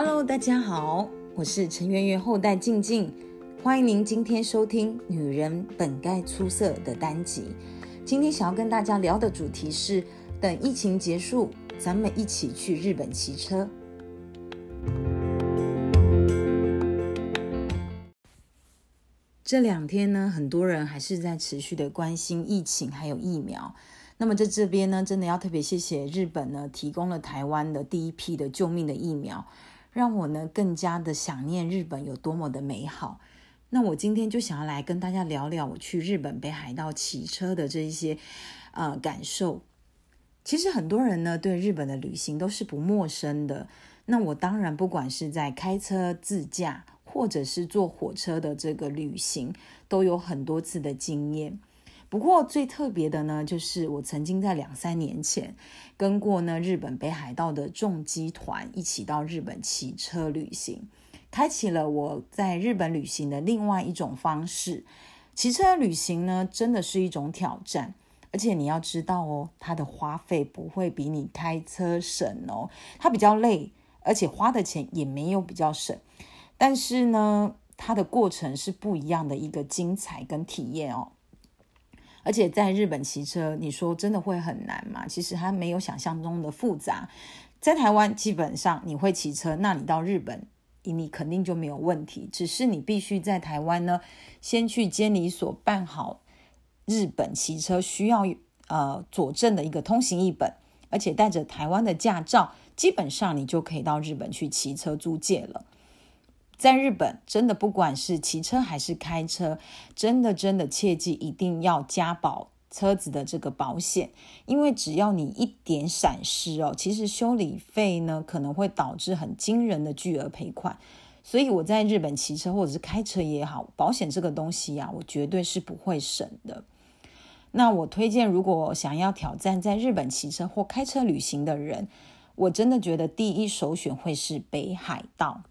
Hello，大家好，我是陈圆圆后代静静，欢迎您今天收听《女人本该出色》的单集。今天想要跟大家聊的主题是：等疫情结束，咱们一起去日本骑车。这两天呢，很多人还是在持续的关心疫情还有疫苗。那么在这边呢，真的要特别谢谢日本呢，提供了台湾的第一批的救命的疫苗，让我呢更加的想念日本有多么的美好。那我今天就想要来跟大家聊聊我去日本北海道骑车的这一些呃感受。其实很多人呢对日本的旅行都是不陌生的。那我当然不管是在开车自驾，或者是坐火车的这个旅行，都有很多次的经验。不过最特别的呢，就是我曾经在两三年前跟过呢日本北海道的重机团一起到日本骑车旅行，开启了我在日本旅行的另外一种方式。骑车旅行呢，真的是一种挑战，而且你要知道哦，它的花费不会比你开车省哦，它比较累，而且花的钱也没有比较省。但是呢，它的过程是不一样的一个精彩跟体验哦。而且在日本骑车，你说真的会很难吗？其实它没有想象中的复杂。在台湾，基本上你会骑车，那你到日本，你肯定就没有问题。只是你必须在台湾呢，先去监理所办好日本骑车需要呃佐证的一个通行一本，而且带着台湾的驾照，基本上你就可以到日本去骑车租借了。在日本，真的不管是骑车还是开车，真的真的切记一定要加保车子的这个保险，因为只要你一点闪失哦，其实修理费呢可能会导致很惊人的巨额赔款。所以我在日本骑车或者是开车也好，保险这个东西呀，我绝对是不会省的。那我推荐，如果想要挑战在日本骑车或开车旅行的人，我真的觉得第一首选会是北海道。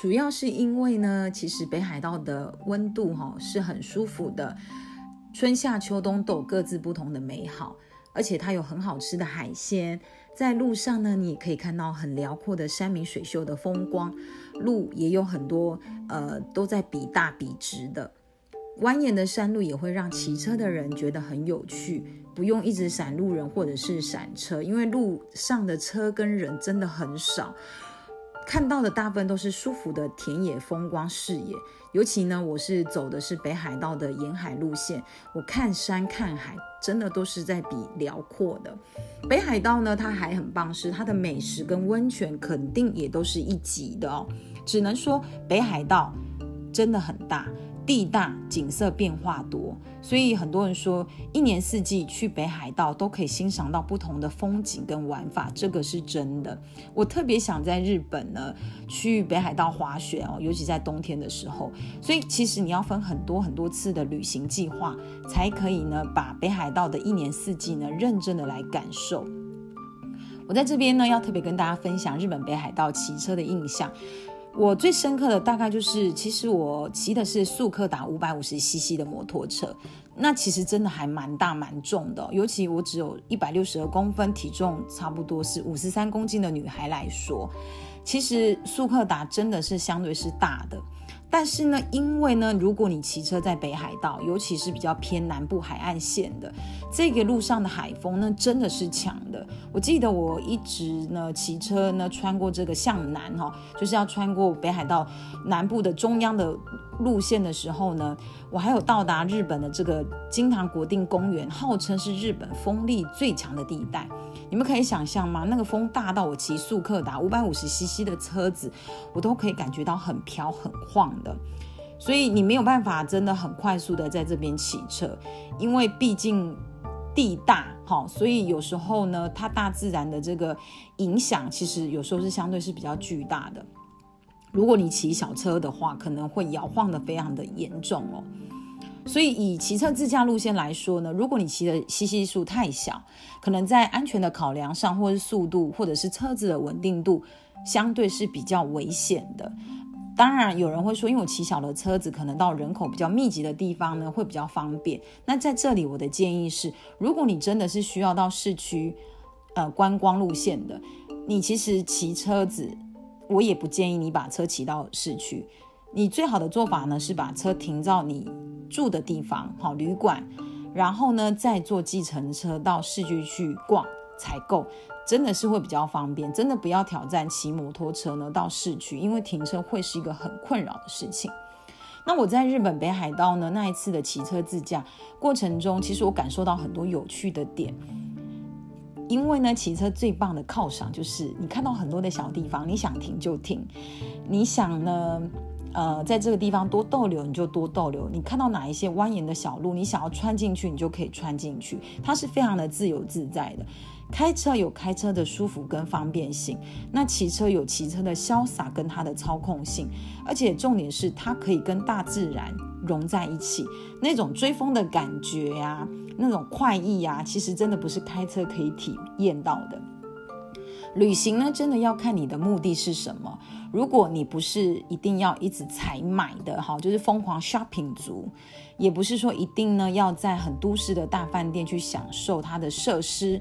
主要是因为呢，其实北海道的温度哈是很舒服的，春夏秋冬都有各自不同的美好，而且它有很好吃的海鲜，在路上呢，你也可以看到很辽阔的山明水秀的风光，路也有很多呃都在比大比直的，蜿蜒的山路也会让骑车的人觉得很有趣，不用一直闪路人或者是闪车，因为路上的车跟人真的很少。看到的大部分都是舒服的田野风光视野，尤其呢，我是走的是北海道的沿海路线，我看山看海，真的都是在比辽阔的。北海道呢，它还很棒，是它的美食跟温泉肯定也都是一级的哦。只能说北海道真的很大。地大景色变化多，所以很多人说一年四季去北海道都可以欣赏到不同的风景跟玩法，这个是真的。我特别想在日本呢去北海道滑雪哦，尤其在冬天的时候。所以其实你要分很多很多次的旅行计划，才可以呢把北海道的一年四季呢认真的来感受。我在这边呢要特别跟大家分享日本北海道骑车的印象。我最深刻的大概就是，其实我骑的是速克达五百五十 CC 的摩托车，那其实真的还蛮大蛮重的，尤其我只有一百六十二公分，体重差不多是五十三公斤的女孩来说，其实速克达真的是相对是大的。但是呢，因为呢，如果你骑车在北海道，尤其是比较偏南部海岸线的这个路上的海风呢，真的是强的。我记得我一直呢骑车呢穿过这个向南哈，就是要穿过北海道南部的中央的路线的时候呢，我还有到达日本的这个金堂国定公园，号称是日本风力最强的地带。你们可以想象吗？那个风大到我骑速克达五百五十 CC 的车子，我都可以感觉到很飘很晃的。所以你没有办法真的很快速的在这边骑车，因为毕竟地大哈，所以有时候呢，它大自然的这个影响，其实有时候是相对是比较巨大的。如果你骑小车的话，可能会摇晃的非常的严重哦。所以以骑车自驾路线来说呢，如果你骑的吸吸数太小，可能在安全的考量上，或是速度，或者是车子的稳定度，相对是比较危险的。当然有人会说，因为我骑小的车子，可能到人口比较密集的地方呢会比较方便。那在这里，我的建议是，如果你真的是需要到市区，呃，观光路线的，你其实骑车子，我也不建议你把车骑到市区。你最好的做法呢，是把车停到你住的地方，好旅馆，然后呢再坐计程车到市区去逛采购，真的是会比较方便。真的不要挑战骑摩托车呢到市区，因为停车会是一个很困扰的事情。那我在日本北海道呢那一次的骑车自驾过程中，其实我感受到很多有趣的点。因为呢，骑车最棒的犒赏就是你看到很多的小地方，你想停就停，你想呢。呃，在这个地方多逗留，你就多逗留。你看到哪一些蜿蜒的小路，你想要穿进去，你就可以穿进去。它是非常的自由自在的。开车有开车的舒服跟方便性，那骑车有骑车的潇洒跟它的操控性，而且重点是它可以跟大自然融在一起，那种追风的感觉呀，那种快意呀，其实真的不是开车可以体验到的。旅行呢，真的要看你的目的是什么。如果你不是一定要一直采买的哈，就是疯狂 shopping 族，也不是说一定呢要在很都市的大饭店去享受它的设施，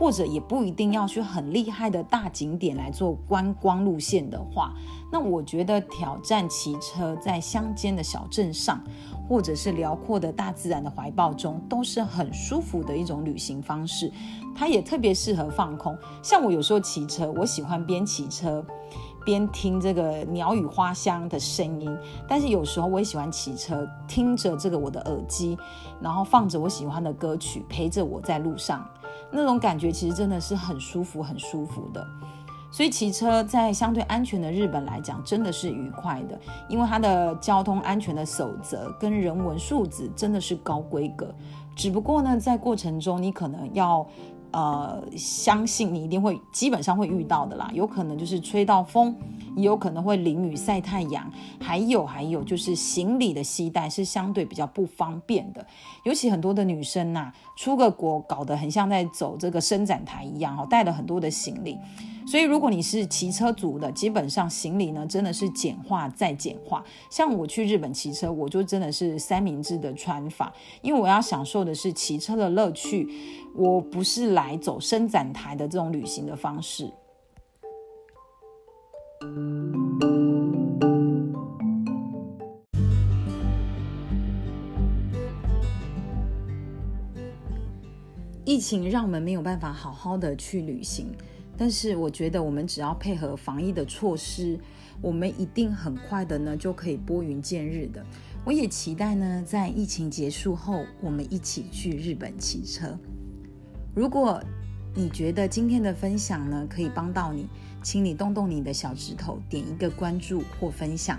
或者也不一定要去很厉害的大景点来做观光路线的话，那我觉得挑战骑车在乡间的小镇上，或者是辽阔的大自然的怀抱中，都是很舒服的一种旅行方式。它也特别适合放空。像我有时候骑车，我喜欢边骑车。边听这个鸟语花香的声音，但是有时候我也喜欢骑车，听着这个我的耳机，然后放着我喜欢的歌曲，陪着我在路上，那种感觉其实真的是很舒服，很舒服的。所以骑车在相对安全的日本来讲，真的是愉快的，因为它的交通安全的守则跟人文素质真的是高规格。只不过呢，在过程中你可能要。呃，相信你一定会，基本上会遇到的啦。有可能就是吹到风，也有可能会淋雨晒太阳，还有还有就是行李的携带是相对比较不方便的。尤其很多的女生呐，出个国搞得很像在走这个伸展台一样，哈，带了很多的行李。所以，如果你是骑车族的，基本上行李呢真的是简化再简化。像我去日本骑车，我就真的是三明治的穿法，因为我要享受的是骑车的乐趣，我不是来走伸展台的这种旅行的方式。疫情让我们没有办法好好的去旅行。但是我觉得，我们只要配合防疫的措施，我们一定很快的呢就可以拨云见日的。我也期待呢，在疫情结束后，我们一起去日本骑车。如果你觉得今天的分享呢可以帮到你，请你动动你的小指头，点一个关注或分享。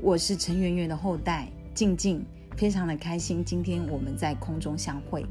我是陈圆圆的后代静静，非常的开心，今天我们在空中相会。